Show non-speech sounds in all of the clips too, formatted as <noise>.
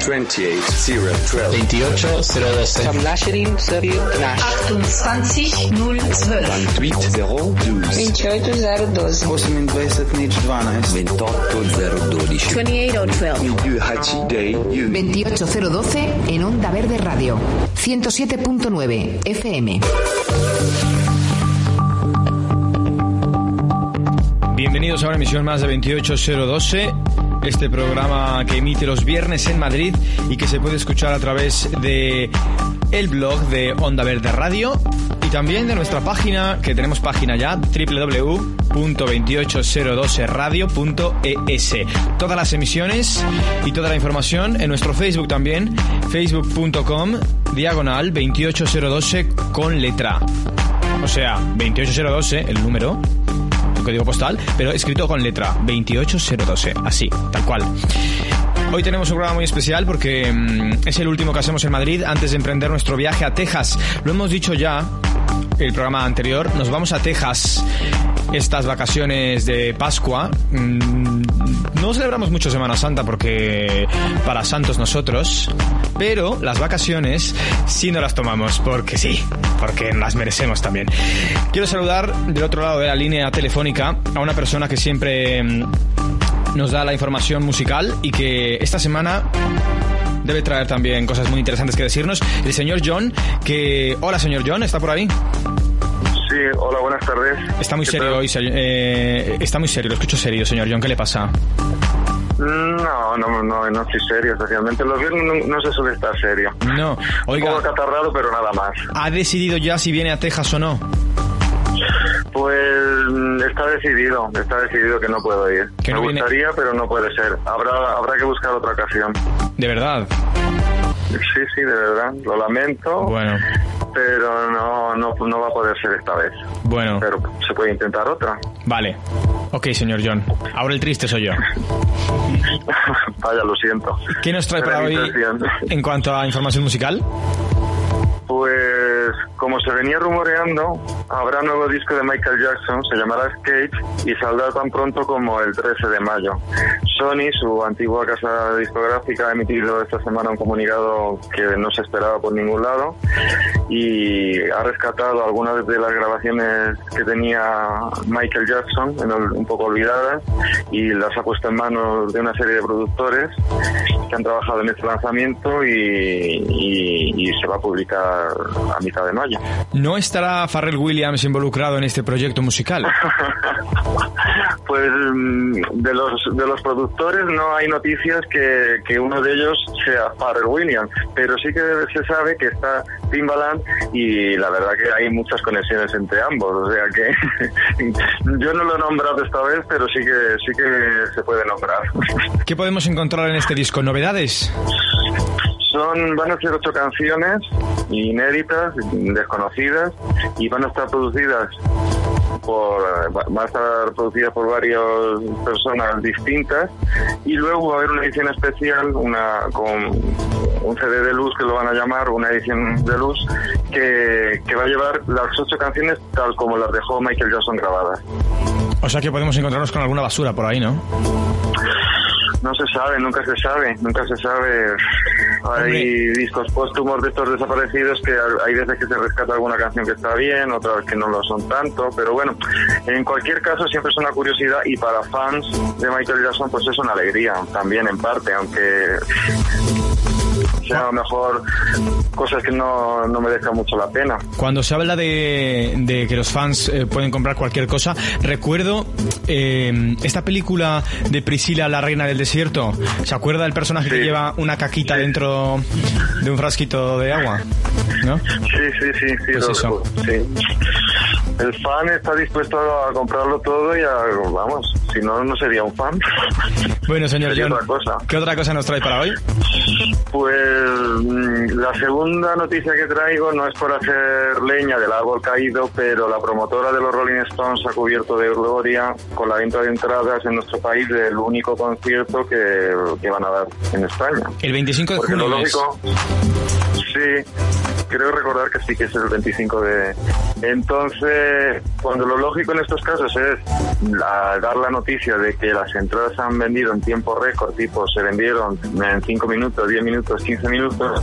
28012 28012 Vom Naschrin Săriu Naș 28 012 28012 28 012 28012 en Onda Verde Radio 107.9 FM Bienvenidos a una emisión más de 28012, este programa que emite los viernes en Madrid y que se puede escuchar a través de el blog de Onda Verde Radio y también de nuestra página, que tenemos página ya, www.2802radio.es. Todas las emisiones y toda la información en nuestro Facebook también, facebook.com diagonal 28012 con letra. O sea, 28012, el número, tu código postal, pero escrito con letra 28012, así, tal cual. Hoy tenemos un programa muy especial porque mm, es el último que hacemos en Madrid antes de emprender nuestro viaje a Texas. Lo hemos dicho ya el programa anterior, nos vamos a Texas estas vacaciones de Pascua. Mm, No celebramos mucho Semana Santa porque para santos nosotros, pero las vacaciones sí no las tomamos porque sí, porque las merecemos también. Quiero saludar del otro lado de la línea telefónica a una persona que siempre mm, nos da la información musical y que esta semana debe traer también cosas muy interesantes que decirnos. El señor John, que... Hola señor John, ¿está por ahí? Sí, hola, buenas tardes. Está muy ¿Qué serio tal? hoy, eh, está muy serio, lo escucho serio, señor John, ¿qué le pasa? No, no, no, no estoy serio, especialmente los viernes no, no se suele estar serio. No, Un poco oiga, catarrado, pero nada más. ¿ha decidido ya si viene a Texas o no? Pues mm, está decidido, está decidido que no puedo ir. Que Me no viene- gustaría, pero no puede ser. Habrá, habrá que buscar otra ocasión. De verdad. Sí, sí, de verdad, lo lamento, Bueno, pero no, no, no va a poder ser esta vez. bueno, Pero se puede intentar otra. vale. Ok, señor John. Ahora el triste soy yo. <laughs> Vaya, lo siento. ¿Qué nos trae Era para hoy <laughs> en cuanto a información musical? Pues como se venía rumoreando, habrá nuevo disco de Michael Jackson, se llamará Escape y saldrá tan pronto como el 13 de mayo. Sony, su antigua casa discográfica, ha emitido esta semana un comunicado que no se esperaba por ningún lado y ha rescatado algunas de las grabaciones que tenía Michael Jackson, un poco olvidadas, y las ha puesto en manos de una serie de productores que han trabajado en este lanzamiento y, y- y se va a publicar a mitad de mayo. ¿No estará Pharrell Williams involucrado en este proyecto musical? <laughs> Pues mm, de los de los productores no hay noticias que, que uno de ellos sea Pharrell Williams, pero sí que se sabe que está Timbaland y la verdad que hay muchas conexiones entre ambos, o sea que <laughs> yo no lo he nombrado esta vez, pero sí que sí que se puede nombrar. <laughs> ¿Qué podemos encontrar en este disco? ¿Novedades? Son, van a ser ocho canciones inéditas, desconocidas, y van a estar producidas por, va- a estar producidas por varias personas distintas, y luego va a haber una edición especial, una con un CD de luz que lo van a llamar, una edición de luz, que, que va a llevar las ocho canciones tal como las dejó Michael Jackson grabadas. O sea que podemos encontrarnos con alguna basura por ahí, ¿no? No se sabe, nunca se sabe, nunca se sabe. Hay Hombre. discos póstumos de estos desaparecidos que hay veces que se rescata alguna canción que está bien, otras que no lo son tanto, pero bueno, en cualquier caso siempre es una curiosidad y para fans de Michael Jackson pues es una alegría también en parte, aunque sea a lo mejor cosas que no, no merezcan mucho la pena. Cuando se habla de, de que los fans eh, pueden comprar cualquier cosa, recuerdo eh, esta película de Priscila, la reina del desierto. ¿Se acuerda del personaje que lleva una caquita dentro de un frasquito de agua? ¿No? Sí, sí, sí, sí, Pues lo- eso. sí. El fan está dispuesto a comprarlo todo y a, vamos, si no, no sería un fan. Bueno, señor John, otra cosa. ¿qué otra cosa nos trae para hoy? Pues mm, la segunda noticia que traigo no es por hacer leña del árbol caído, pero la promotora de los Rolling Stones ha cubierto de gloria con la venta de entradas en nuestro país del único concierto que, que van a dar en España. El 25 de Porque lo junio es. lógico, sí, creo recordar que sí que es el 25 de... Entonces, cuando lo lógico en estos casos es dar la noticia de que las entradas han vendido en tiempo récord, tipo se vendieron en 5 minutos, 10 minutos, 15 minutos,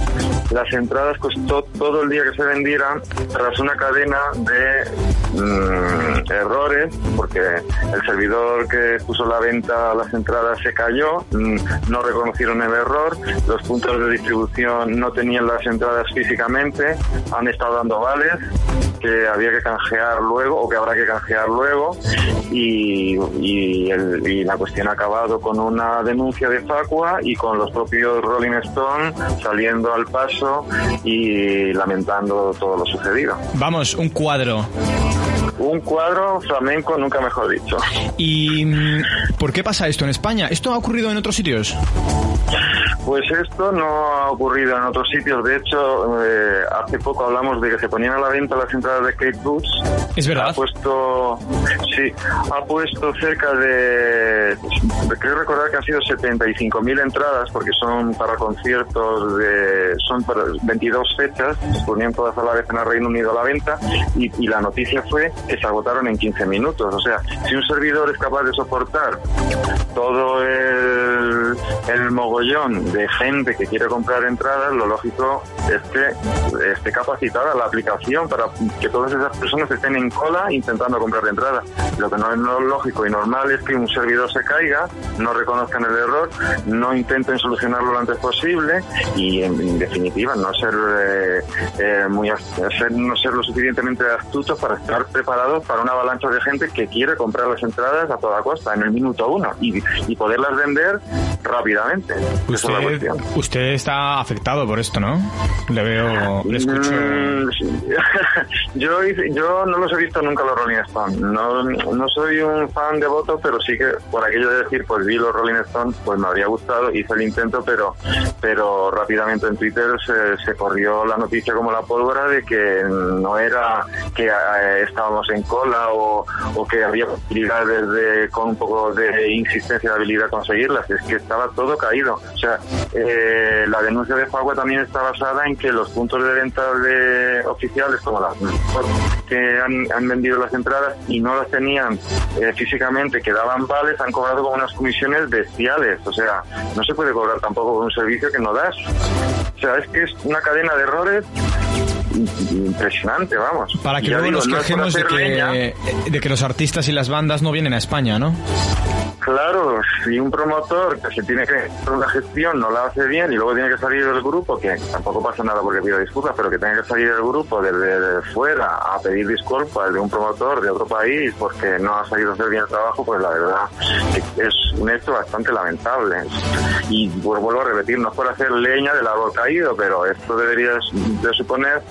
las entradas costó todo el día que se vendieran tras una cadena de mm, errores, porque el servidor que puso la venta a las entradas se cayó, mm, no reconocieron el error, los puntos de distribución no tenían las entradas físicamente, han estado dando vales que había que canjear luego o que habrá que canjear luego y, y el- y la cuestión ha acabado con una denuncia de Facua y con los propios Rolling Stone saliendo al paso y lamentando todo lo sucedido. Vamos, un cuadro. Un cuadro flamenco, nunca mejor dicho. ¿Y mm, por qué pasa esto en España? ¿Esto ha ocurrido en otros sitios? Pues esto no ha ocurrido en otros sitios. De hecho, eh, hace poco hablamos de que se ponían a la venta las entradas de Kate Boots. Es verdad. Ha puesto, sí, ha puesto cerca de, creo recordar que han sido 75.000 entradas porque son para conciertos de, son para 22 fechas, se ponían todas a la vez en el Reino Unido a la venta y, y la noticia fue que se agotaron en 15 minutos. O sea, si un servidor es capaz de soportar todo el, el mogollón de gente que quiere comprar entradas, lo lógico es que esté capacitada la aplicación para que todas esas personas estén en cola intentando comprar entradas. Lo que no es lógico y normal es que un servidor se caiga, no reconozcan el error, no intenten solucionarlo lo antes posible y, en, en definitiva, no ser eh, eh, muy ser- no ser lo suficientemente astutos para estar preparados para una avalancha de gente que quiere comprar las entradas a toda costa en el minuto uno y, y poderlas vender rápidamente. Esa es la Usted, está afectado por esto, ¿no? Le veo, le escucho. Mm, sí. <laughs> yo, hice- yo no los he visto nunca los Rolling Stones. No, no soy un fan devoto, pero sí que por aquello de decir, pues vi los Rolling Stones, pues me habría gustado, hice el intento, pero pero rápidamente en Twitter se, se corrió la noticia como la pólvora de que no era que eh, estábamos en cola o, o que había posibilidades de, con un poco de insistencia de habilidad conseguirlas, es que estaba todo caído. O sea, eh, la denuncia de Fagua también está basada en que los puntos de venta de oficiales, como las que han, han vendido las entradas y no las tenían eh, físicamente, que daban vales, han cobrado con unas comisiones bestiales. O sea, no se puede cobrar tampoco por un servicio que no das. O sea, es que es una cadena de errores impresionante, vamos. Para que Ya luego digo, nos no quejemos de que, de que los artistas y las bandas no vienen a España, ¿no? Claro, si un promotor que se tiene que hacer una gestión no la hace bien y luego tiene que salir del grupo, que tampoco pasa nada porque pida disculpas, pero que tenga que salir del grupo desde de fuera a pedir disculpas de un promotor de otro país porque no ha sabido hacer bien el trabajo, pues la verdad es un hecho bastante lamentable. Y pues, vuelvo a repetir, no es por hacer leña del árbol caído, pero esto debería de suponer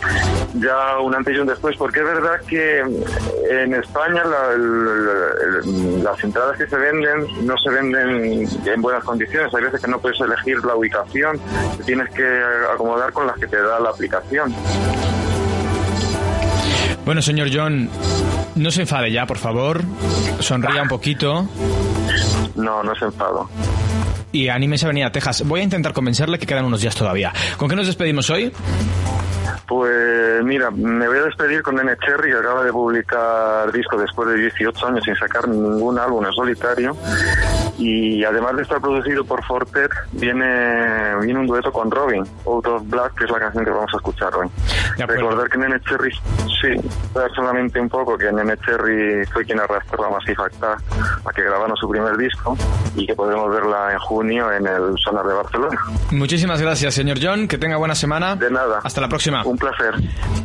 ya un antes y un después, porque es verdad que en España la- el- el- las entradas que se venden no se venden en buenas condiciones. Hay veces que no puedes elegir la ubicación, te tienes que acomodar con las que te da la aplicación. Bueno, señor John, no se enfade ya, por favor. Sonría un poquito No, no es enfado. y anímese a venir a Texas. Voy a intentar convencerle que quedan unos días todavía. ¿Con qué nos despedimos hoy? Pues mira, me voy a despedir con Nene Cherry, que acaba de publicar disco después de 18 años sin sacar ningún álbum en solitario. Y además de estar producido por Fortet, viene, viene un dueto con Robin, Out of Black, que es la canción que vamos a escuchar hoy. Recordar que Nene Cherry, sí, solamente un poco, que Nene Cherry fue quien arrastró a Massive Attack a que grabaron su primer disco y que podremos verla en junio en el Sonar de Barcelona. Muchísimas gracias, señor John. Que tenga buena semana. De nada. Hasta la próxima. Un placer.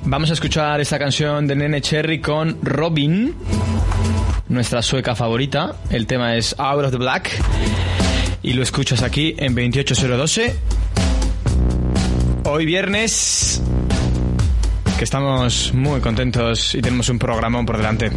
Vamos a escuchar esta canción de Nene Cherry con Robin, nuestra sueca favorita. El tema es Out of the Black. Y lo escuchas aquí en 28012. Hoy viernes que estamos muy contentos y tenemos un programón por delante.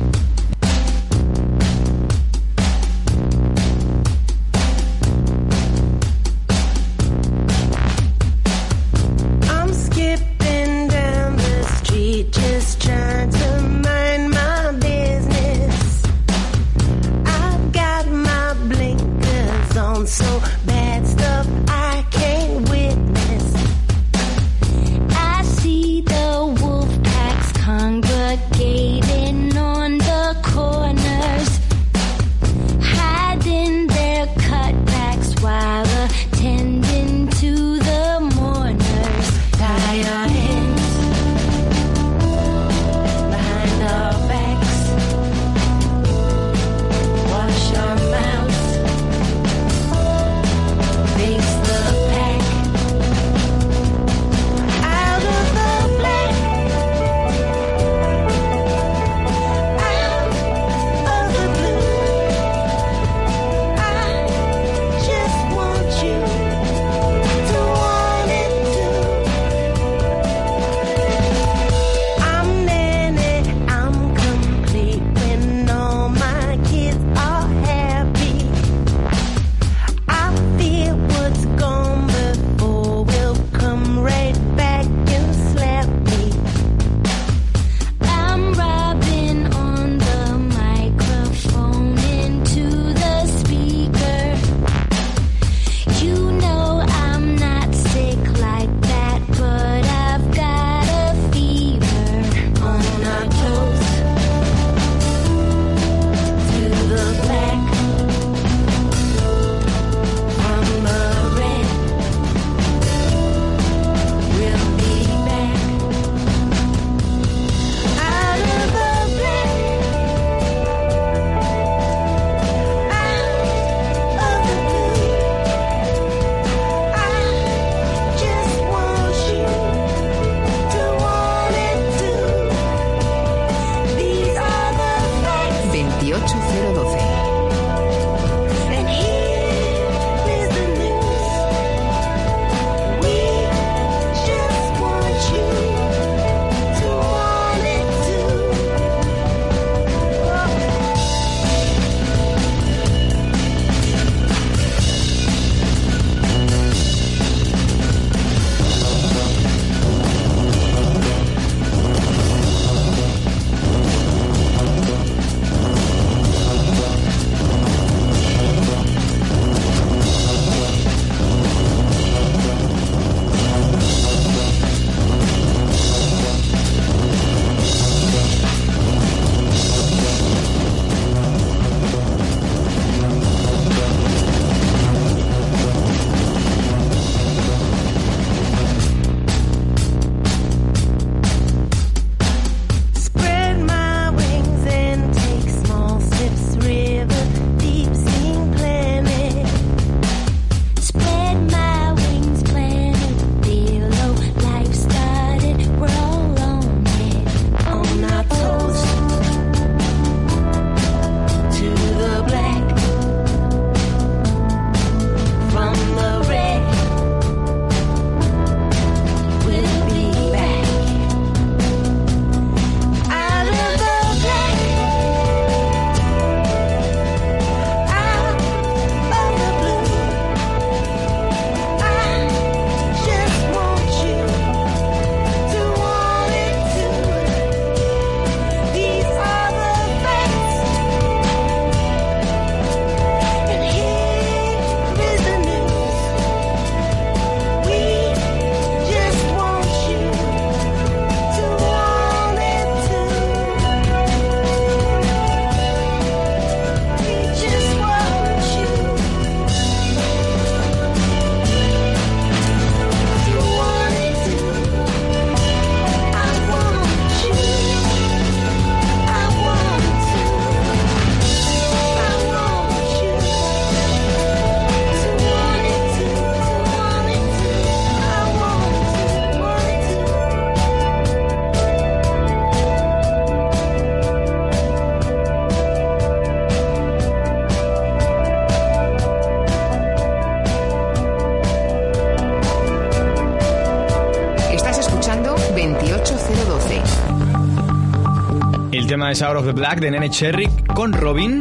Es Out of the Black de Nene Cherry con Robin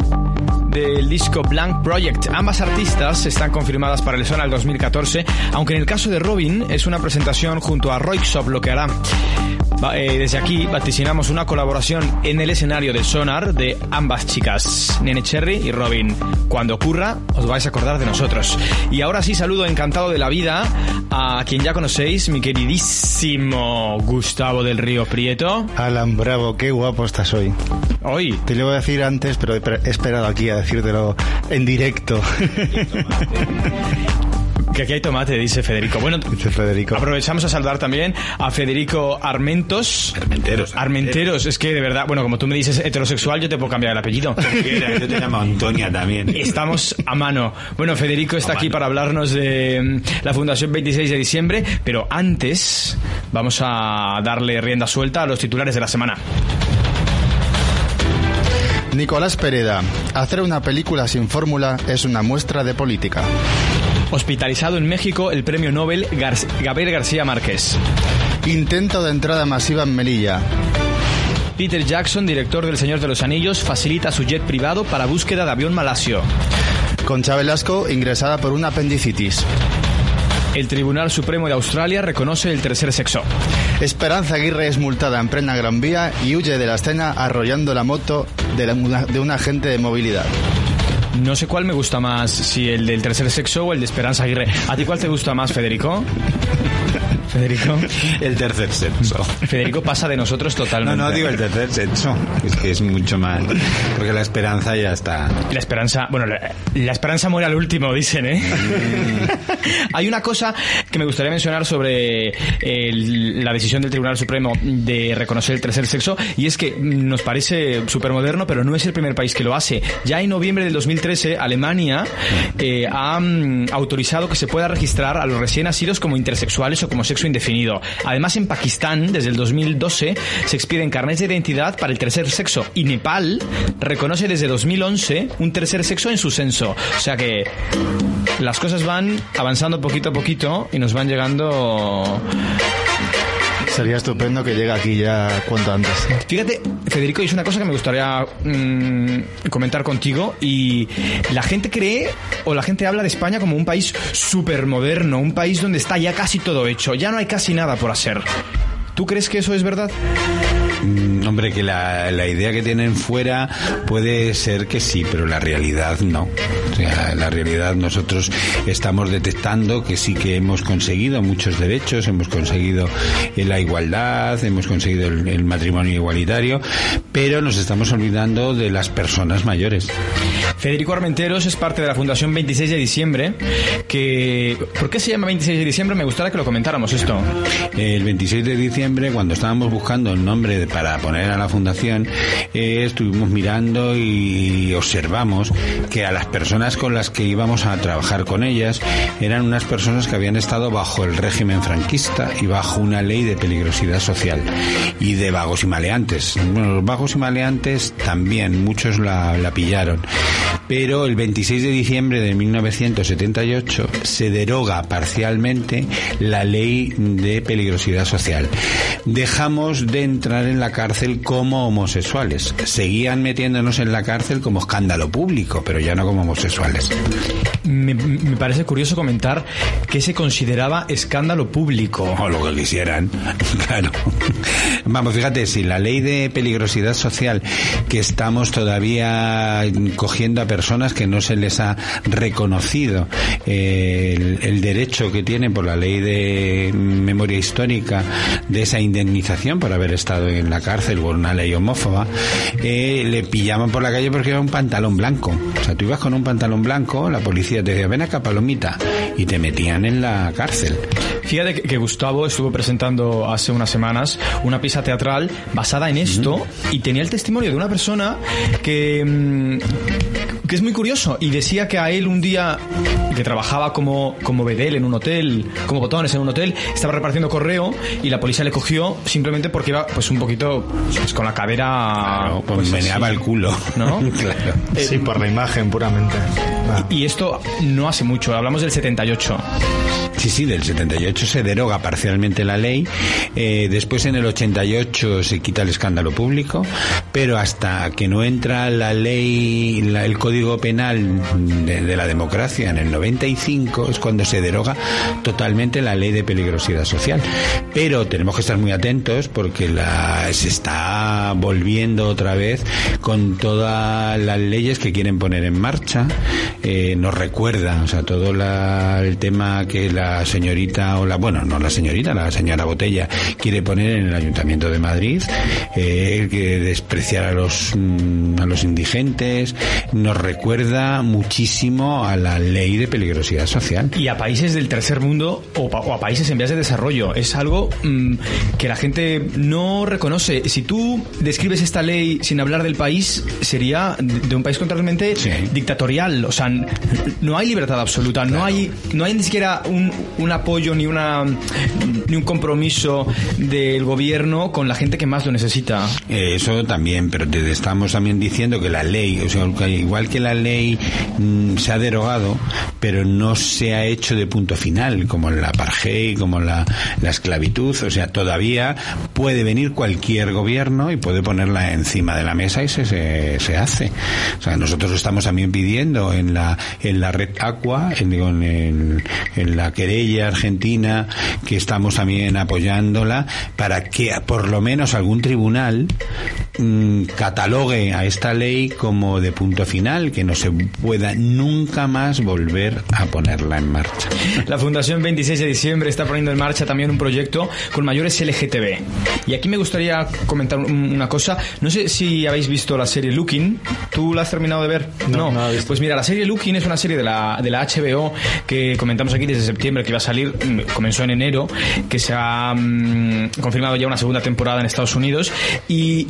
del disco Blank Project. Ambas artistas están confirmadas para el Sonar 2014, aunque en el caso de Robin es una presentación junto a Roixop lo que hará. Eh, desde aquí vaticinamos una colaboración en el escenario de Sonar de ambas chicas, Nene Cherry y Robin. Cuando ocurra, os vais a acordar de nosotros. Y ahora sí, saludo encantado de la vida a quien ya conocéis, mi queridísimo Gustavo del Río Prieto. Alan Bravo, qué guapo estás hoy. Hoy. Te lo voy a decir antes, pero he esperado aquí a decírtelo en directo. <laughs> Que aquí hay tomate, dice Federico. Bueno, Dice Federico. aprovechamos a saludar también a Federico Armentos. Armenteros. Armenteros, es que de verdad, bueno, como tú me dices heterosexual, yo te puedo cambiar el apellido. <laughs> Yo te llamo Antonia también. Estamos a mano. Bueno, Federico está aquí para hablarnos de mm, la Fundación 26 de diciembre, pero antes vamos a darle rienda suelta a los titulares de la semana. Nicolás Pereda, hacer una película sin fórmula es una muestra de política. Hospitalizado en México el premio Nobel Gar- Gabriel García Márquez. Intento de entrada masiva en Melilla. Peter Jackson, director del Señor de los Anillos, facilita su jet privado para búsqueda de avión malasio. Concha Velasco, ingresada por una apendicitis. El Tribunal Supremo de Australia reconoce el tercer sexo. Esperanza Aguirre es multada en plena Gran Vía y huye de la escena arrollando la moto de, la- de un agente de movilidad. No sé cuál me gusta más, si el del tercer sexo o el de Esperanza Aguirre. ¿A ti cuál te gusta más, Federico? Federico. <laughs> El tercer sexo. Federico pasa de nosotros No, totalmente. no, digo el tercer sexo. Es que es mucho más. Porque la esperanza ya está. La esperanza, bueno, la, la esperanza muere al último, dicen, ¿eh? <laughs> Hay una cosa que me gustaría mencionar sobre el- la decisión del Tribunal Supremo de reconocer el tercer sexo, y es que nos parece súper moderno, pero no es el primer país que lo hace. Ya en noviembre del 2013, Alemania eh, ha mm, autorizado que se pueda registrar a los recién nacidos como intersexuales o como indefinido. Además, en Pakistán, desde el 2012, se expiden carnets de identidad para el tercer sexo, y Nepal reconoce desde 2011 un tercer sexo en su censo. O sea que las cosas van avanzando poquito a poquito y nos van llegando... Sería estupendo que llegue aquí ya cuanto antes. Fíjate, Federico, y es una cosa que me gustaría mm, comentar contigo. Y la gente cree, o la gente habla de España como un país súper moderno, un país donde está ya casi todo hecho, ya no hay casi nada por hacer. ¿Tú crees que eso es verdad? Mm, Hombre, que la, la idea que tienen fuera puede ser que sí, pero la realidad no. O sea, la realidad nosotros estamos detectando que sí que hemos conseguido muchos derechos, hemos conseguido eh, la igualdad, hemos conseguido el, el matrimonio igualitario, pero nos estamos olvidando de las personas mayores. Federico Armenteros es parte de la Fundación 26 de diciembre, que... ¿Por qué se llama 26 de diciembre? Me gustaría que lo comentáramos esto. El 26 de diciembre, cuando estábamos buscando el nombre para poner a la fundación, eh, estuvimos mirando y observamos que a las personas con las que íbamos a trabajar con ellas eran unas personas que habían estado bajo el régimen franquista y bajo una ley de peligrosidad social y de vagos y maleantes. Bueno, los vagos y maleantes también, muchos la, la pillaron. Pero el 26 de diciembre de 1978 se deroga parcialmente la ley de peligrosidad social. Dejamos de entrar en la cárcel como homosexuales. Seguían metiéndonos en la cárcel como escándalo público, pero ya no como homosexuales. Me, me parece curioso comentar que se consideraba escándalo público. O lo que quisieran, <laughs> claro. Vamos, fíjate, si la ley de peligrosidad social que estamos todavía cogiendo a personas que no se les ha reconocido eh, el, el derecho que tienen por la ley de memoria histórica de esa indemnización por haber estado en la cárcel por una ley homófoba, eh, le pillaban por la calle porque era un pantalón blanco. O sea, tú ibas con un pantalón blanco, la policía te decía, ven acá, palomita, y te metían en la cárcel. Fíjate que, Gustavo estuvo presentando hace unas semanas una pieza teatral basada en esto y tenía el testimonio de una persona que, mm, que es muy curioso y decía que a él un día que trabajaba como, como bedel en un hotel, como botones en un hotel, estaba repartiendo correo y la policía le cogió simplemente porque iba pues un poquito pues, con la cadera pues meneaba el culo. ¿no? <laughs> claro. Sí, por la imagen puramente. Y esto no hace mucho, hablamos del 78. Sí, sí, del 78 se deroga parcialmente la ley, eh, después en el 88 se quita el escándalo público, pero hasta que no entra la ley, la- el Código Penal de, la democracia en el 95 es cuando se deroga totalmente la ley de peligrosidad social. Pero tenemos que estar muy atentos porque la, se está volviendo otra vez con todas las leyes que quieren poner en marcha. Eh, nos recuerda, o sea, todo la- el tema que la señorita o la, bueno, no la señorita, la señora Botella quiere poner en el Ayuntamiento de Madrid, eh, que despreciar a los, mm, a los indigentes, nos recuerda muchísimo a la ley de peligrosidad social. Y a países del tercer mundo o, pa- o a países en vías de desarrollo. Es algo mm, que la gente no reconoce. Si tú describes esta ley sin hablar del país, sería de un país totalmente dictatorial. O sea, no hay libertad absoluta, no hay no hay ni siquiera un, un apoyo ni una ni un compromiso del gobierno con la gente que más lo necesita. Eh, Eso también, pero te estamos también diciendo que la ley, o sea, que igual que la ley mm, se ha derogado, pero no se ha hecho de punto final, como la apartheid, como la, la esclavitud, o sea, todavía puede venir cualquier gobierno y puede ponerla encima de la mesa y se, se, se hace. O sea, nosotros estamos también pidiendo en la, en la red Aqua, en, en, en la querella argentina, que estamos también apoyándola, para que por lo menos algún tribunal mm, catalogue a esta ley como de punto final, que no se pueda nunca más volver a ponerla en marcha. La Fundación 26 de diciembre está poniendo en marcha también un proyecto con mayores LGTB. Y aquí me gustaría comentar un- una cosa. No sé si habéis visto la serie Looking. ¿Tú la has terminado de ver? No. Pues mira, la serie Looking es una serie de la, de la HBO que comentamos aquí desde septiembre que iba a salir, mm, comenzó en enero, que se ha mm, confirmado ya una segunda temporada en Estados Unidos y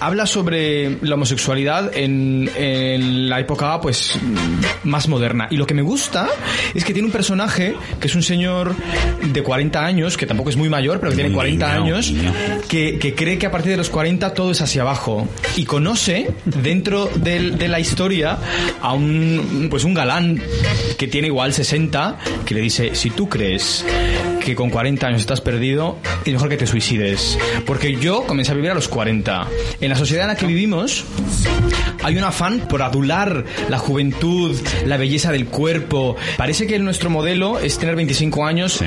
habla sobre la homosexualidad en, en la época pues mm, más moderna. Y lo que me gusta es que tiene un personaje que es un señor de 40 años, que tampoco es muy mayor, pero que tiene Un 40 niño, años, niño. que, que cree que a partir de los 40 todo es hacia abajo. Y conoce dentro del- de la historia a un, pues un galán que tiene igual 60, que le dice, si tú crees que con 40 años estás perdido, es mejor que te suicides. Porque yo comencé a vivir a los 40. En la sociedad en la que vivimos, hay un afán por adular la juventud, la belleza del cuerpo. Parece que nuestro modelo es tener 25 años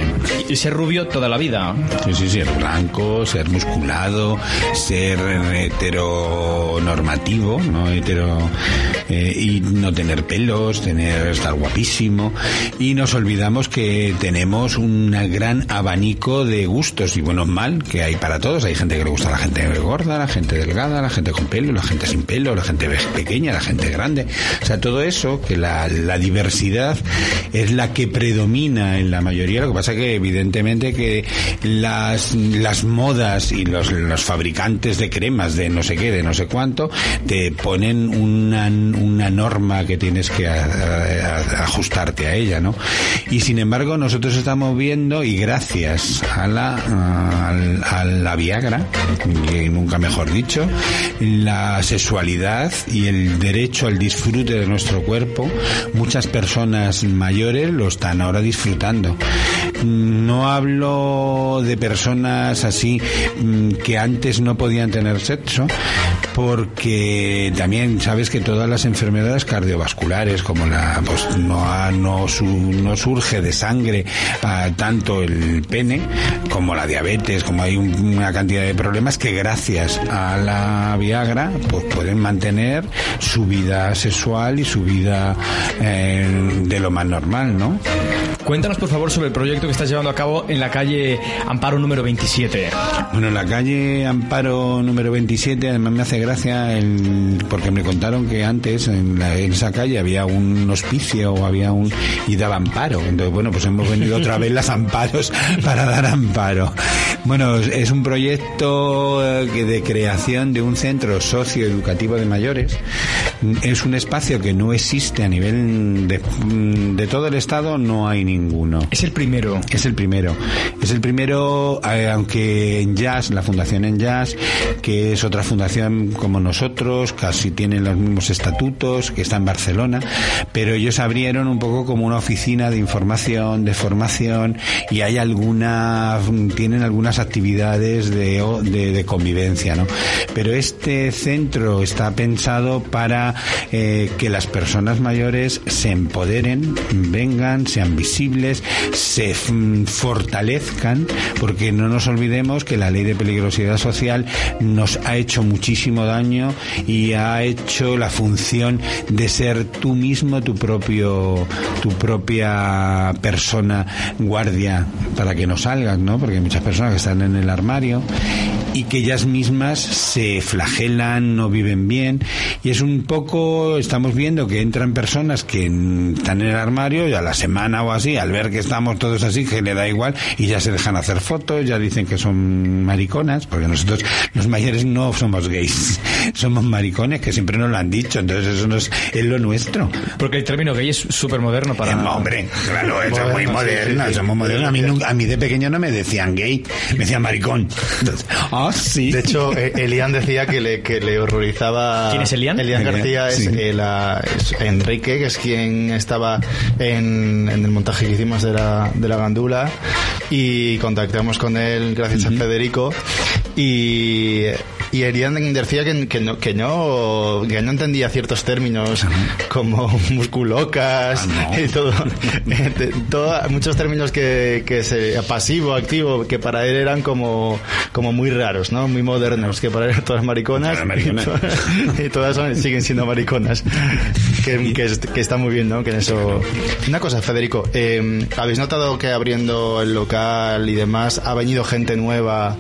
y ser rubio toda la vida. Sí, sí, ser blanco, ser musculado, ser heteronormativo, no hetero eh, y no tener pelos, tener estar guapísimo y nos olvidamos que tenemos un gran abanico de gustos y bueno mal que hay para todos. Hay gente que le gusta la gente gorda, la gente delgada, la gente con pelo, la gente sin pelo, la gente pequeña, la gente grande. O sea, todo eso que la, la diversidad es la que predomina en la mayoría. Lo que pasa que evidentemente que las, las modas y los, los fabricantes de cremas de no sé qué, de no sé cuánto, te ponen una, una norma que tienes que ajustarte a ella, ¿no? Y sin embargo nosotros estamos viendo y gracias a la, a, la Viagra, y nunca mejor dicho, la sexualidad y el derecho al disfrute de nuestro cuerpo, muchas personas mayores lo están ahora disfrutando. No hablo de personas así mm, que antes no podían tener sexo, porque también sabes que todas las enfermedades cardiovasculares, como la, pues no, no, su- no surge de sangre ah, tanto el pene como la diabetes, como hay un- una cantidad de problemas que gracias a la Viagra pues pueden mantener su vida sexual y su vida eh, de lo más normal, ¿no? Cuéntanos por favor sobre el proyecto que estás llevando a cabo en la calle Amparo número 27. Bueno, en la calle Amparo número 27, además me hace gracia el- porque me contaron que antes en, la- en esa calle había un hospicio o había un y daba amparo. Entonces, bueno, pues hemos venido otra vez las <laughs> amparos para dar amparo. Bueno, es un proyecto eh, de creación de un centro socioeducativo de mayores es un espacio que no existe a nivel de, de todo el Estado, no hay ninguno. Es el primero. Es el primero. Es el primero, eh, aunque en Jazz, la fundación en Jazz, que es otra fundación como nosotros, casi tienen los mismos estatutos, que está en Barcelona, pero ellos abrieron un poco como una oficina de información, de formación, y hay alguna, tienen algunas actividades de, de, de convivencia, ¿no? Pero este centro está pensado para eh, que las personas mayores se empoderen, vengan, sean visibles, se mm, fortalezcan, porque no nos olvidemos que la ley de peligrosidad social nos ha hecho muchísimo daño y ha hecho la función de ser tú mismo tu propio tu propia persona guardia para que no salgas, ¿no? Porque hay muchas personas que están en el armario y que ellas mismas se flagelan, no viven bien y es un poco estamos viendo que entran personas que están en el armario y a la semana o así, al ver que estamos todos así, que le da igual y ya se dejan hacer fotos, ya dicen que son mariconas, porque nosotros los mayores no somos gays, <laughs> somos maricones, que siempre nos lo han dicho, entonces eso no es, es lo nuestro. Porque el término gay es súper moderno para... Eh, hombre, claro, eso es muy moderno, somos modernos. A mí, nunca- a mí de pequeño no me decían gay, me decían maricón. Ah, sí. De hecho, eh, Elian decía que le, que le horrorizaba. ¿Quién es Elian? Elian García es, eh, la- es Enrique, que es quien estaba en, en el montaje que hicimos de la, de la gandula. Y contactamos con él gracias a Federico. Y. Y Elian decía que, que no, que, no, que no entendía ciertos términos como <laughs> musculocas Ah, no. y todo, <laughs> muchos términos que, que se, pasivo, activo, que para él eran como, como muy raros, ¿no? Muy modernos, que para él eran todas mariconas. <laughs> Y, to- y todas son- siguen siendo mariconas. Que, que, que está muy bien, ¿no? Que en eso... Una cosa, Federico, eh, ¿habéis notado que abriendo el local y demás ha venido gente nueva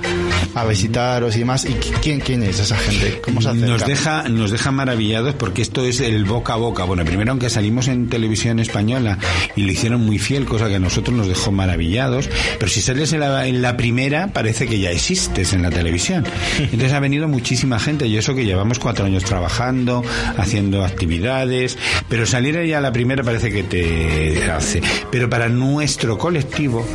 a visitaros y demás? ¿Y qui- quién, quién es esa gente? ¿Cómo se acerca? Nos deja, nos deja maravillados porque esto es el boca a boca. Bueno, primero aunque salimos en televisión española y lo hicieron muy fiel, cosa que a nosotros nos dejó maravillados, pero si sales en la, en la primera parece que ya existes en la televisión. Entonces ha venido muchísima gente y eso que llevamos cuatro años trabajando, haciendo actividades, pero salir ya a la primera parece que te hace. Pero para nuestro colectivo,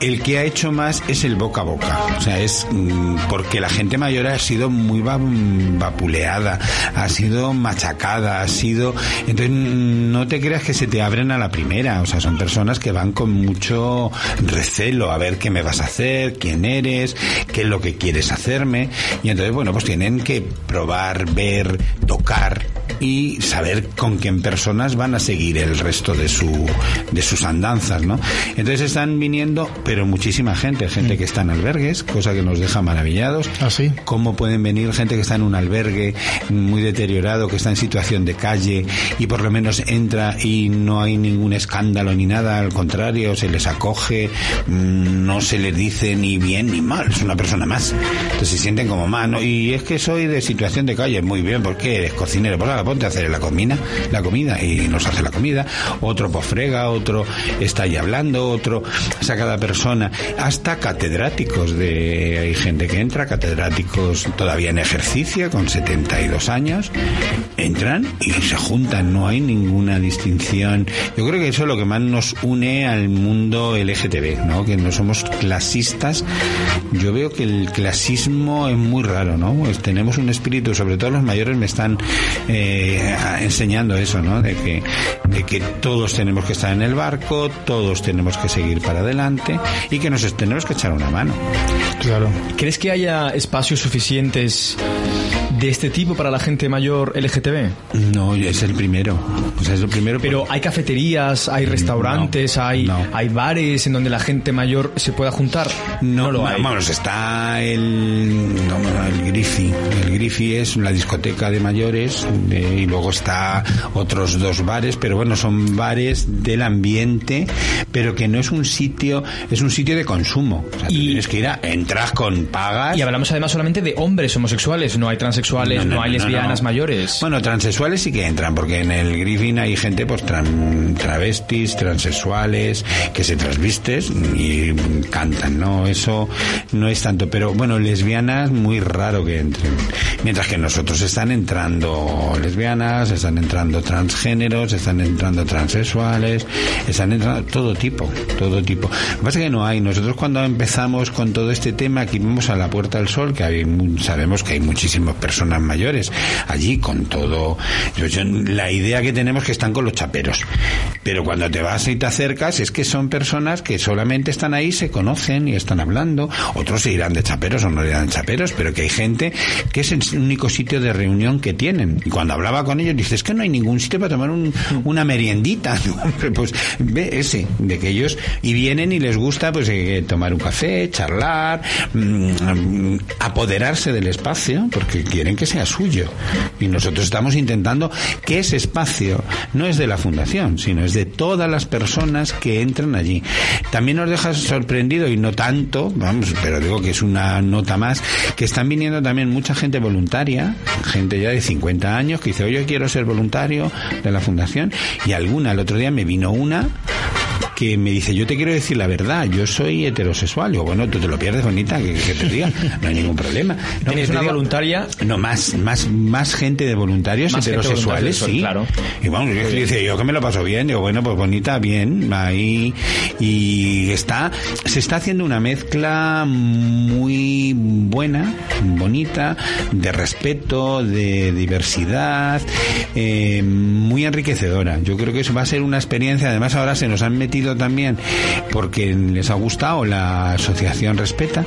el que ha hecho más es el boca a boca. O sea, es mm, porque la gente mayor ha sido muy va- vapuleada, ha sido machacada, ha sido... Entonces, mm, no te creas que se te abren a la primera. O sea, son personas que van con mucho recelo a ver qué me vas a hacer, quién eres, qué es lo que quieres hacerme. Y entonces, bueno, pues tienen que probar, ver, tocar y saber con qué personas van a seguir el resto de su de sus andanzas, ¿no? Entonces están viniendo, pero muchísima gente, gente que está en albergues, cosa que nos deja maravillados. ¿Ah, sí? Cómo pueden venir gente que está en un albergue muy deteriorado, que está en situación de calle y por lo menos entra y no hay ningún escándalo ni nada, al contrario, se les acoge, mm, no se les dice ni bien ni mal, es una persona más. Entonces se sienten como más, ¿no? Y es que soy de situación de calle, muy bien, ¿por qué eres cocinero? Pues ahora ponte a hacer la comida, la comida y nos hace la comida, otro posfrega, otro está ahí hablando, otro, o sea, cada persona, hasta catedráticos de, hay gente que entra, catedráticos todavía en ejercicio, con 72 años, entran y se juntan, no hay ninguna distinción. Yo creo que eso es lo que más nos une al mundo LGTB, ¿no? Que no somos clasistas. Yo veo que el clasismo es muy raro, ¿no? Pues tenemos un espíritu, sobre todo los mayores me están eh, enseñando eso, ¿no? De que, de que todos tenemos que estar en el barco, todos tenemos que seguir para adelante y que nos tenemos que echar una mano. Claro. ¿Crees que haya espacios suficientes de este tipo para la gente mayor LGTB? No, es el primero. O sea, es el primero. Pero hay cafeterías, hay restaurantes, hay, no. hay bares en donde la gente mayor se pueda juntar. No, lo hay. Vamos, está el, no, el Griffy. El Griffy es la discoteca de mayores de- y luego está otros dos bares, pero bueno, son bares del ambiente, pero que no es un sitio, es un sitio de consumo. O sea, tú Y- tienes que ir a, entras con pagas. Y hablamos además solamente de hombres homosexuales, no hay transexuales. Transexuales, no, hay lesbianas mayores. Bueno, transexuales sí que entran, porque en el Griffin hay gente, pues, tran- travestis, transexuales, que se transvistes y cantan, ¿no? Eso no es tanto. Pero, bueno, lesbianas, muy raro que entren. Mientras que nosotros están entrando lesbianas, están entrando transgéneros, están entrando transexuales, están entrando todo tipo, todo tipo. Lo que pasa es que no hay. Nosotros cuando empezamos con todo este tema, aquí vamos a la Puerta del Sol, que hay, sabemos que hay muchísimas personas mayores allí con todo. yo- la idea que tenemos que están con los chaperos. Pero cuando te vas y te acercas, es que son personas que solamente están ahí, se conocen y están hablando. Otros se irán de chaperos o no irán de chaperos, pero que hay gente que es el único sitio de reunión que tienen. Y cuando hablaba con ellos, dices, es que no hay ningún sitio para tomar un- una meriendita. <laughs> Pues ve ese, de que ellos, y vienen y les gusta pues eh, tomar un café, charlar, mm, mm, apoderarse del espacio, porque que sea suyo. Y nosotros estamos intentando que ese espacio no es de la fundación, sino es de todas las personas que entran allí. También nos deja sorprendido, y no tanto, vamos, pero digo que es una nota más, que están viniendo también mucha gente voluntaria, gente ya de 50 años, que dice, oye, quiero ser voluntario de la fundación, y alguna, el otro día me vino una que me dice, yo te quiero decir la verdad, yo soy heterosexual. Digo, bueno, tú te lo pierdes, bonita, que, que te diga, no hay ningún problema. No, ¿Tienes una voluntaria? No, más, más, más gente de voluntarios Más heterosexuales, sí. claro. Y bueno, yo dice, yo que me lo paso bien, digo, bueno, pues bonita, bien, ahí, y está, se está haciendo una mezcla muy buena, bonita, de respeto, de diversidad, eh, muy enriquecedora. Yo creo que eso va a ser una experiencia, además ahora se nos han metido también, porque les ha gustado la asociación Respeta,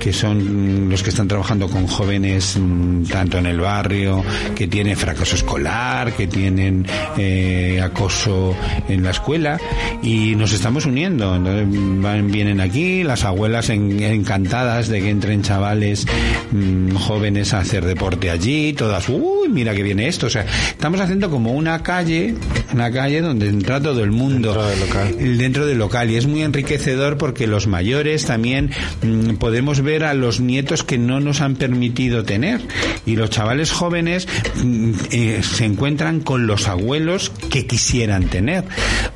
que son los que están trabajando con jóvenes mm, tanto en el barrio, que tienen fracaso escolar, que tienen eh, acoso en la escuela, y nos estamos uniendo. Entonces, van, vienen aquí, las abuelas en- encantadas de que entren chavales mm, jóvenes a hacer deporte allí, todas, uy, mira que viene esto. O sea, estamos haciendo como una calle, una calle donde entra todo el mundo. Dentro del local. dentro del local. Y es muy enriquecedor porque los mayores también mm, podemos ver a los nietos que no nos han permitido tener. Y los chavales jóvenes mm, eh, se encuentran con los abuelos que quisieran tener.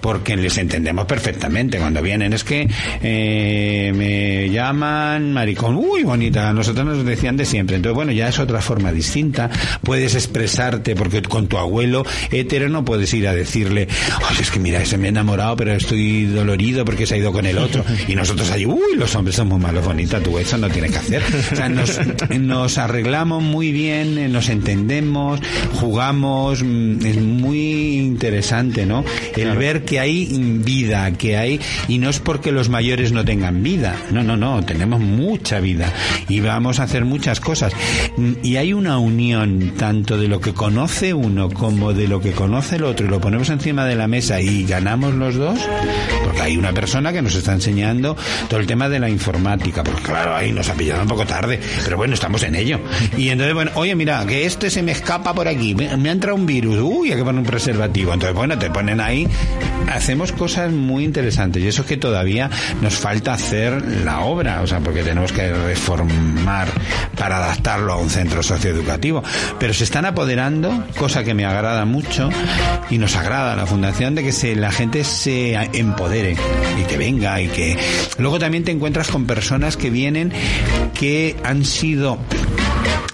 Porque les entendemos perfectamente. Cuando vienen es que eh, me llaman maricón. Uy bonita. Nosotros nos decían de siempre. Entonces bueno ya es otra forma distinta. Puedes expresarte porque con tu abuelo hetero no puedes ir a decirle "Ay, es que mira ese me he enamorado pero estoy dolorido porque se ha ido con el otro y nosotros allí uy los hombres son muy malos bonita tú eso no tienes que hacer o sea nos, nos arreglamos muy bien eh, nos entendemos jugamos mm, es muy interesante no el ver que hay vida que hay y no es porque los mayores no tengan vida. No no no tenemos mucha vida y vamos a hacer muchas cosas. Mm, y hay una unión tanto de lo que conoce uno como de lo que conoce el otro y lo ponemos encima de la mesa y ganamos los dos porque hay una persona que nos está enseñando todo el tema de la informática porque claro ahí nos ha pillado un poco tarde pero bueno estamos en ello. Y entonces bueno oye mira que este se me escapa por aquí me, me ha entrado un virus uy hay que poner un preservativo. Entonces bueno te ponen ahí hacemos cosas muy interesantes y eso es que todavía nos falta hacer la obra o sea porque tenemos que reformar para adaptarlo a un centro socioeducativo. Pero se están apoderando cosa que me agrada mucho y nos a la fundación de que se, la gente se empodere y que venga y que luego también te encuentras con personas que vienen que han sido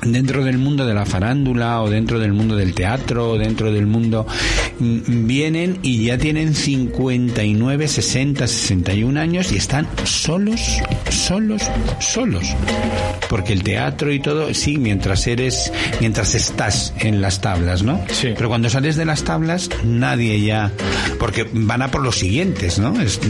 dentro del mundo de la farándula o dentro del mundo del teatro o dentro del mundo mm, vienen y ya tienen 59, 60, 61 años y están solos, solos, solos. Porque el teatro y todo, sí, mientras eres, mientras estás en las tablas, ¿no? Sí. Pero cuando sales de las tablas, nadie ya, porque van a por los siguientes, ¿no? Es,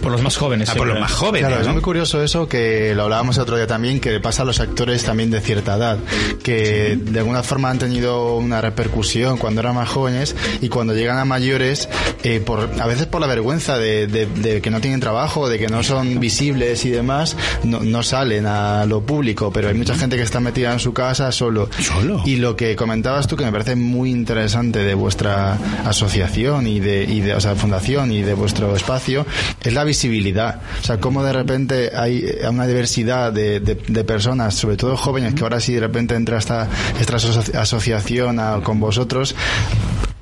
Por los más jóvenes. a por los más jóvenes, Claro, es ¿no? muy curioso eso que lo hablábamos el otro día también, que le pasa a los actores también de cierta edad, que de alguna forma han tenido una repercusión cuando eran más jóvenes y cuando llegan a mayores, eh, por, a veces por la vergüenza de, de- de que no tienen trabajo, de que no son visibles y demás, no, no salen a lo público, pero hay mucha gente que está metida en su casa solo. Solo. Y lo que comentabas tú, que me parece muy interesante de vuestra asociación y de, y de o sea, fundación y de vuestro espacio, es la visibilidad. O sea, cómo de repente hay una diversidad de, de- de personas, sobre todo jóvenes, que ahora sí de repente entra esta, esta aso- asociación con vosotros,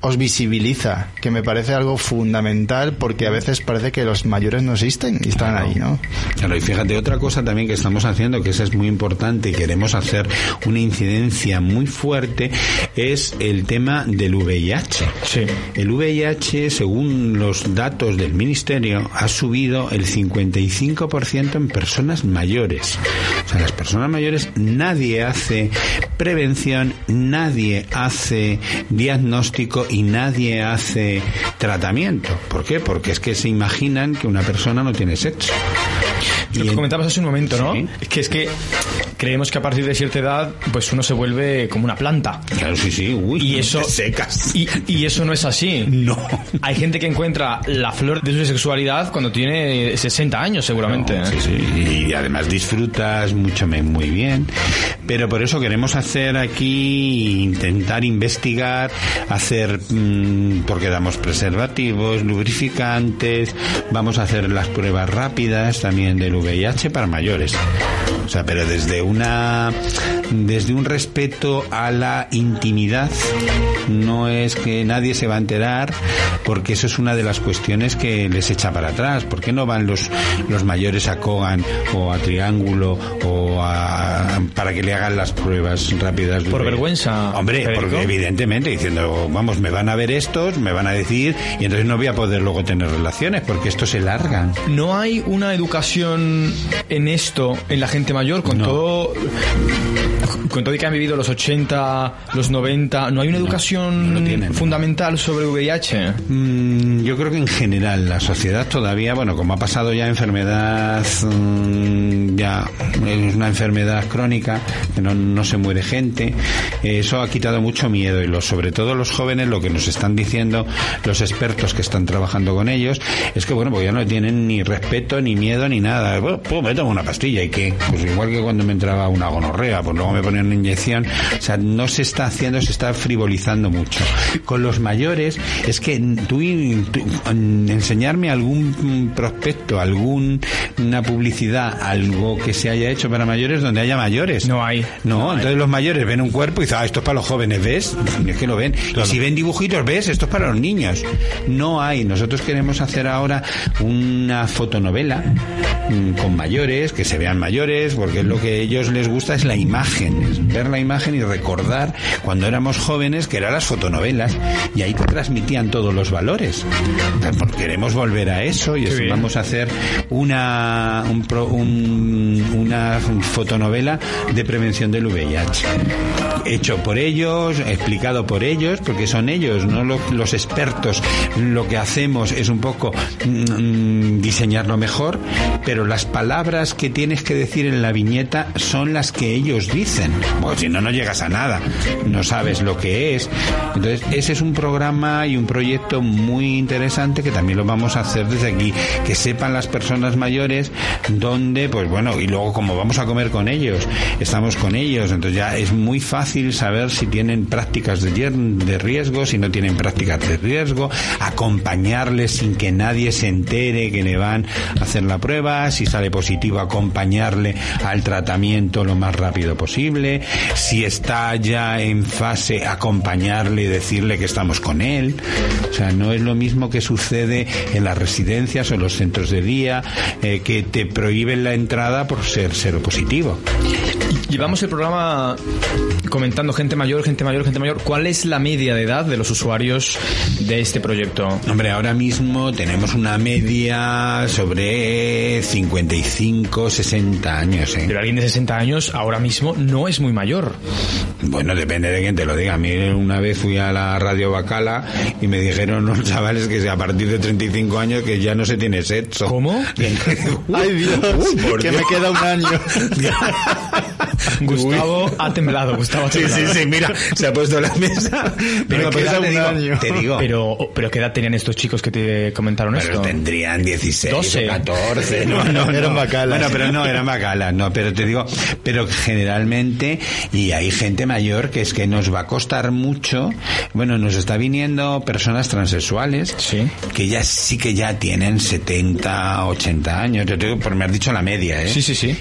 os visibiliza, que me parece algo fundamental porque a veces parece que los mayores no existen y están ahí, ¿no? Claro, y fíjate, otra cosa también que estamos haciendo, que esa es muy importante y queremos hacer una incidencia muy fuerte, es el tema del VIH. Sí. El VIH, según los datos del Ministerio, ha subido el 55% en personas mayores. O sea, las personas mayores nadie hace prevención, nadie hace diagnóstico y nadie hace tratamiento. ¿Por qué? Porque es que se imaginan que una persona no tiene sexo. Lo que en- comentabas hace un momento, ¿no? Sí. Que es que creemos que a partir de cierta edad, pues uno se vuelve como una planta. Claro, sí, sí. Uy, Y eso, <laughs> secas. Y, y eso no es así. No. Hay gente que encuentra la flor de su sexualidad cuando tiene 60 años, seguramente. No, ¿eh? sí, sí, y además disfrutas mucho muy bien. Pero por eso queremos hacer aquí, intentar investigar, hacer, mm, porque damos preservativos, lubrificantes, vamos a hacer las pruebas rápidas también del VIH para mayores. O sea, pero desde una, desde un respeto a la intimidad, no es que nadie se va a enterar, porque eso es una de las cuestiones que les echa para atrás. ¿Por qué no van los, los mayores a Kogan o a Triángulo o a, para que le hagan las pruebas rápidas? Por vergüenza, Hombre, Federico. porque evidentemente diciendo, vamos, me van a ver estos, me van a decir, y entonces no voy a poder luego tener relaciones, porque estos se largan. ¿No hay una educación en esto en la gente mayor con No. todo con todo que han vivido los 80, los 90, no hay una educación no lo tienen. fundamental sobre VIH? Mm, Yo creo que en general la sociedad todavía, bueno, como ha pasado ya enfermedad, mm, ya es una enfermedad crónica, que no, no se muere gente, eso ha quitado mucho miedo y los, sobre todo los jóvenes lo que nos están diciendo los expertos que están trabajando con ellos es que bueno, pues ya no tienen ni respeto, ni miedo, ni nada. Bueno, pues me tomo una pastilla y qué, pues igual que cuando me entraba una gonorrea, pues luego me ponían una inyección, o sea, no se está haciendo, se está frivolizando mucho. Con los mayores es que tú, tú, enseñarme algún prospecto, alguna publicidad, algo que se haya hecho para mayores donde haya mayores. No hay. No, entonces los mayores ven un cuerpo y dicen, ah, esto es para los jóvenes, ¿ves? Es que lo ven. Y si ven dibujitos, ¿ves? Esto es para los niños. No hay. Nosotros queremos hacer ahora una fotonovela con mayores, que se vean mayores, porque lo que a ellos les gusta es la imagen, es ver la imagen y recordar cuando éramos jóvenes que eran las fotonovelas y ahí te transmitían todos los valores. Porque queremos volver a eso y Qué es- bien. vamos a hacer una, un pro- un- una fotonovela de prevención del VIH. Hecho por ellos, explicado por ellos, porque son ellos, no lo- los expertos. Lo que hacemos es un poco mm, diseñarlo mejor, pero las palabras que tienes que decir en la viñeta son las que ellos dicen. Bueno, si no, no llegas a nada. No sabes lo que es. Entonces, ese es un programa y un proyecto muy interesante que también lo vamos a hacer desde aquí. Que sepan las personas mayores dónde, pues bueno, y luego como vamos a comer con ellos, estamos con ellos, entonces ya es muy fácil saber si tienen prácticas de, riesgo, si no tienen prácticas de riesgo, acompañarles sin que nadie se entere que le van a hacer la prueba, si sale positivo, acompañarle al tratamiento lo más rápido posible, si está ya en fase, acompañarle y decirle que estamos con él. O sea, no es lo mismo que sucede en las residencias o los centros de día, eh, que te prohíben la entrada por ser seropositivo. Llevamos el programa comentando gente mayor, gente mayor, gente mayor. ¿Cuál es la media de edad de los usuarios de este proyecto? Hombre, ahora mismo tenemos una media sobre 55, 60 años. ¿eh? Pero alguien de 60 años ahora mismo no es muy mayor. Bueno, depende de quién te lo diga. A mí una vez fui a la radio Bacala y me dijeron los chavales que a partir de 35 años que ya no se tiene sexo. ¿Cómo? <laughs> Ay Dios, Uy, que Dios. me queda un año. <laughs> Gustavo ha temblado, Gustavo ha Sí, temblado. sí, sí, mira, se ha puesto la mesa. Pero queda te digo, año. te digo, Pero, pero ¿qué edad tenían estos chicos que te comentaron Pero esto? tendrían 16 12. o 14. No, no, Eran no. bacalas. Bueno, pero no, eran bacalas, no, pero te digo, pero generalmente, y hay gente mayor que es que nos va a costar mucho, bueno, nos está viniendo personas transexuales, Sí. que ya sí que ya tienen 70, 80 años, yo te digo, porque me has dicho la media, ¿eh? Sí, sí, sí.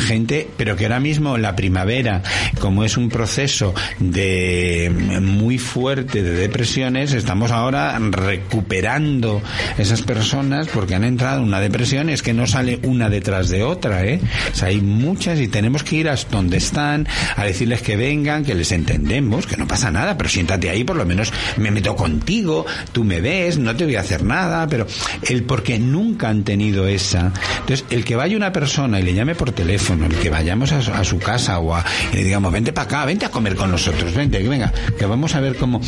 Gente, pero que ahora mismo la primavera, como es un proceso de muy fuerte de depresiones, estamos ahora recuperando esas personas porque han entrado en una depresión, es que no sale una detrás de otra, ¿eh? Hay muchas y tenemos que ir hasta donde están a decirles que vengan, que les entendemos, que no pasa nada, pero siéntate ahí, por lo menos me meto contigo, tú me ves, no te voy a hacer nada, pero el porque nunca han tenido esa. Entonces, el que vaya una persona y le llame por teléfono, el que vayamos a su casa o a, y le digamos, vente para acá, vente a comer con nosotros, vente, venga, que vamos a ver cómo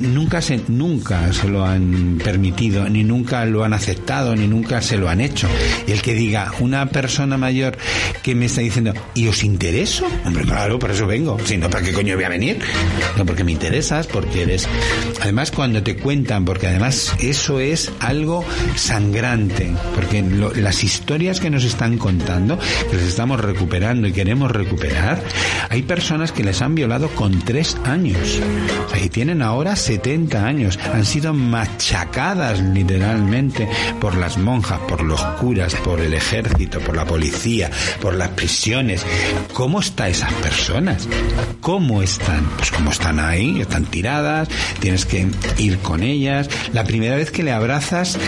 nunca se, nunca se lo han permitido, ni nunca lo han aceptado, ni nunca se lo han hecho. Y el que diga, una persona mayor que me está diciendo, ¿y os intereso? Hombre, claro, por eso vengo. Si no, ¿para qué coño voy a venir? No, porque me interesas, porque eres. Además, cuando te cuentan, porque además eso es algo sangrante, porque lo- las historias que nos están contando, que estamos recuperando y queremos recuperar, hay personas que les han violado con tres años. Y tienen ahora 70 años. Han sido machacadas literalmente por las monjas, por los curas, por el ejército, por la policía, por las prisiones. ¿Cómo están esas personas? ¿Cómo están? Pues como están ahí, están tiradas, tienes que ir con ellas. La primera vez que le abrazas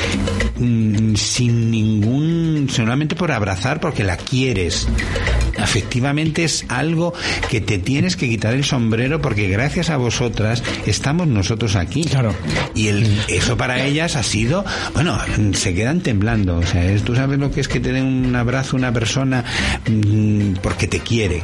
mm, sin ningún, solamente por abrazar porque la quieres. Es algo que te tienes que quitar el sombrero porque gracias a vosotras estamos nosotros aquí. Claro. Y el, eso para ellas ha sido, bueno, se quedan temblando. O sea, es- tú sabes lo que es que te den un abrazo una persona mm, porque te quiere.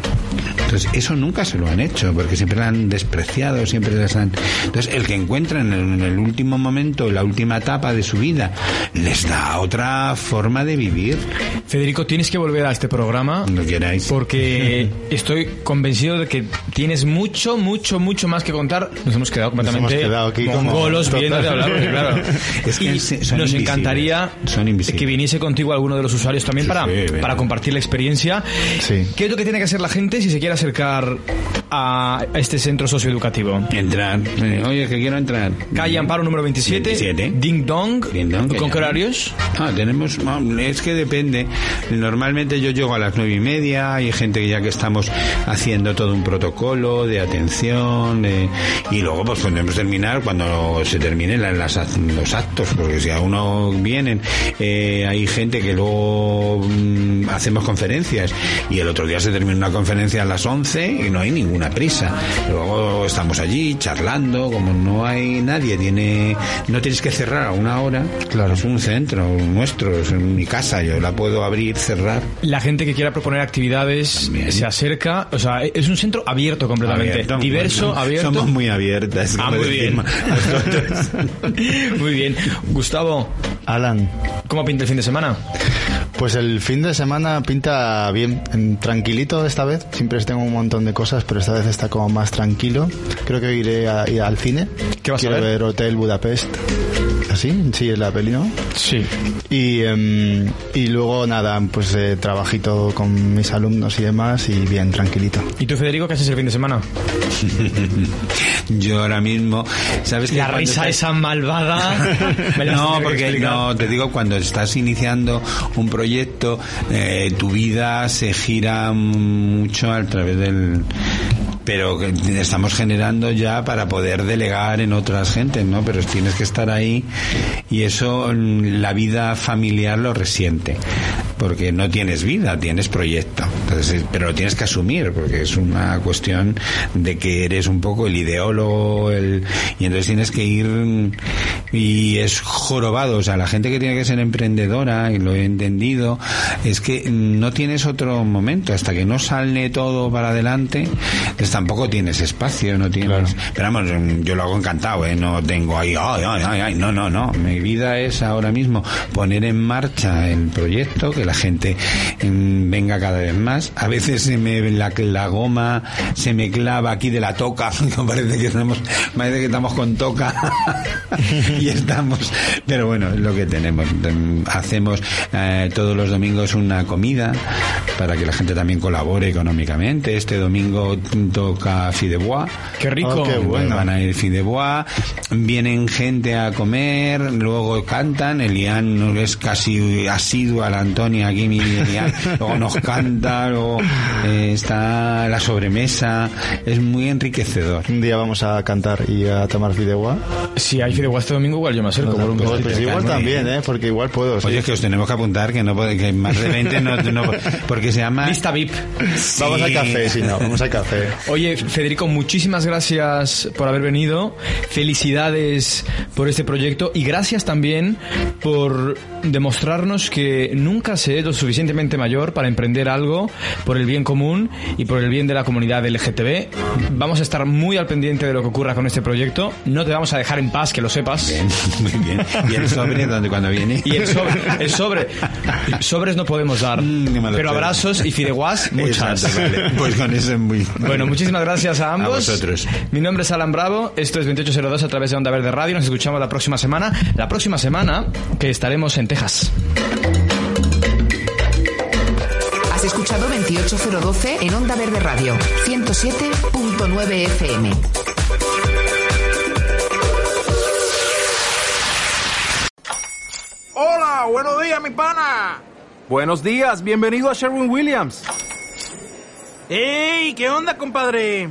Entonces, eso nunca se lo han hecho, porque siempre la han despreciado, siempre las han... Entonces, el que encuentra en el, en el último momento, en la última etapa de su vida, les da otra forma de vivir. Federico, tienes que volver a este programa. Queráis. Porque estoy convencido de que tienes mucho, mucho, mucho más que contar. Nos hemos quedado completamente hemos quedado aquí como- mongolos viendo de hablar, porque, claro. <laughs> Es que y nos invisibles. encantaría Son que viniese contigo alguno de los usuarios también Sí, para, sí, para compartir la experiencia. Sí. ¿Qué es lo que tiene que hacer la gente si se quiere acercar a este centro socioeducativo? Entrar. Eh, Oye, que quiero entrar. Calle Amparo número 27, 27. Ding Dong. Ding Dong, ¿Con qué horarios? Ah, tenemos, es que depende. Normalmente yo llego a las nueve y media, hay gente que ya que estamos haciendo todo un protocolo de atención, de- y luego pues podemos terminar cuando se terminen la- las los actos, porque si a uno vienen, eh, hay gente que luego mm, hacemos conferencias y el otro día se termina una conferencia a las 11 y no hay ninguna prisa. Luego estamos allí charlando, como no hay nadie, tiene, no tienes que cerrar a una hora. Claro. Es un centro nuestro, es en mi casa, yo la puedo abrir, cerrar. La gente que quiera proponer actividades También. se acerca. O sea, es un centro abierto completamente. Abierto, Diverso, bueno, abierto. Somos muy abiertas. Ah, muy bien. <laughs> Muy bien. Gustavo, Alan. ¿cómo pinta el fin de semana? Pues el fin de semana pinta bien, en- tranquilito esta vez. Siempre tengo un montón de cosas, pero esta vez está como más tranquilo. Creo que iré a- al cine. ¿Qué vas a Quiero ver? Hotel Budapest. ¿Así? Sí, es la peli, ¿no? Sí. Y, em, y luego nada, pues eh, trabajito con mis alumnos y demás y bien, tranquilito. ¿Y tú, Federico, qué haces el fin de semana? <laughs> Yo ahora mismo, ¿sabes que La risa estás- esa malvada. <laughs> me la has No, porque no, te digo, cuando estás iniciando un proyecto, eh, tu vida se gira mucho a través del pero estamos generando ya para poder delegar en otras gentes, ¿no? Pero tienes que estar ahí y eso mm, la vida familiar lo resiente porque no tienes vida, tienes proyecto. Entonces, eh, pero lo tienes que asumir porque es una cuestión de que eres un poco el ideólogo, el, y entonces tienes que ir mm, y es jorobado, o sea, la gente que tiene que ser emprendedora, y lo he entendido, es que no tienes otro momento, hasta que no sale todo para adelante, pues tampoco tienes espacio, no tienes... Pero vamos, mm, yo lo hago encantado, ¿eh? No tengo ahí, ay, ay, ay, ay, no, no, no, mi vida es ahora mismo poner en marcha el proyecto, que la gente mm, venga cada vez más, a veces se me, la, la goma se me clava aquí de la toca, <laughs> parece que estamos, parece que estamos con toca <laughs> y estamos, pero bueno, es lo que tenemos. Hacemos eh, todos los domingos una comida para que la gente también colabore económicamente. Este domingo toca Fidebois. Qué rico. Oh, qué bueno. Van a ir Fidebois, vienen gente a comer, luego cantan. Elian es casi asiduo a la Antonia pone aquí mi, mi- luego nos canta, luego eh, está la sobremesa, es muy enriquecedor. Un día vamos a cantar y a tomar fideuá. Si hay fideuá este domingo, igual yo me acerco. por un Pues, pues igual también. ¿eh? Porque igual puedo. sí. Oye, que os tenemos que apuntar que no puede, que más de 20 no, no- <laughs> porque se llama Lista VIP. Vamos Sí. al café, si no, vamos al café. Oye, Federico, muchísimas gracias por haber venido. Felicidades por este proyecto y gracias también por demostrarnos que nunca se es lo suficientemente mayor para emprender algo por el bien común y por el bien de la comunidad LGTB. Vamos a estar muy al pendiente de lo que ocurra con este proyecto. No te vamos a dejar en paz, que lo sepas. Bien, <laughs> muy bien. ¿Y el sobre donde cuando viene? Y el sobre, el sobre, sobres no podemos dar, Mm, pero abrazos y fideguas <laughs> muchas. Exacto, vale. Pues con eso es muy... Bueno, muchísimas gracias a ambos. A vosotros. Mi nombre es Alan Bravo, esto es 2802 a través de Onda Verde Radio. Nos escuchamos la próxima semana. La próxima semana que estaremos en Texas. Has escuchado 28012 en Onda Verde Radio, 107.9 FM. Hola, buenos días, mi pana. Buenos días, bienvenido a Sherwin Williams. ¡Ey! ¿Qué onda, compadre?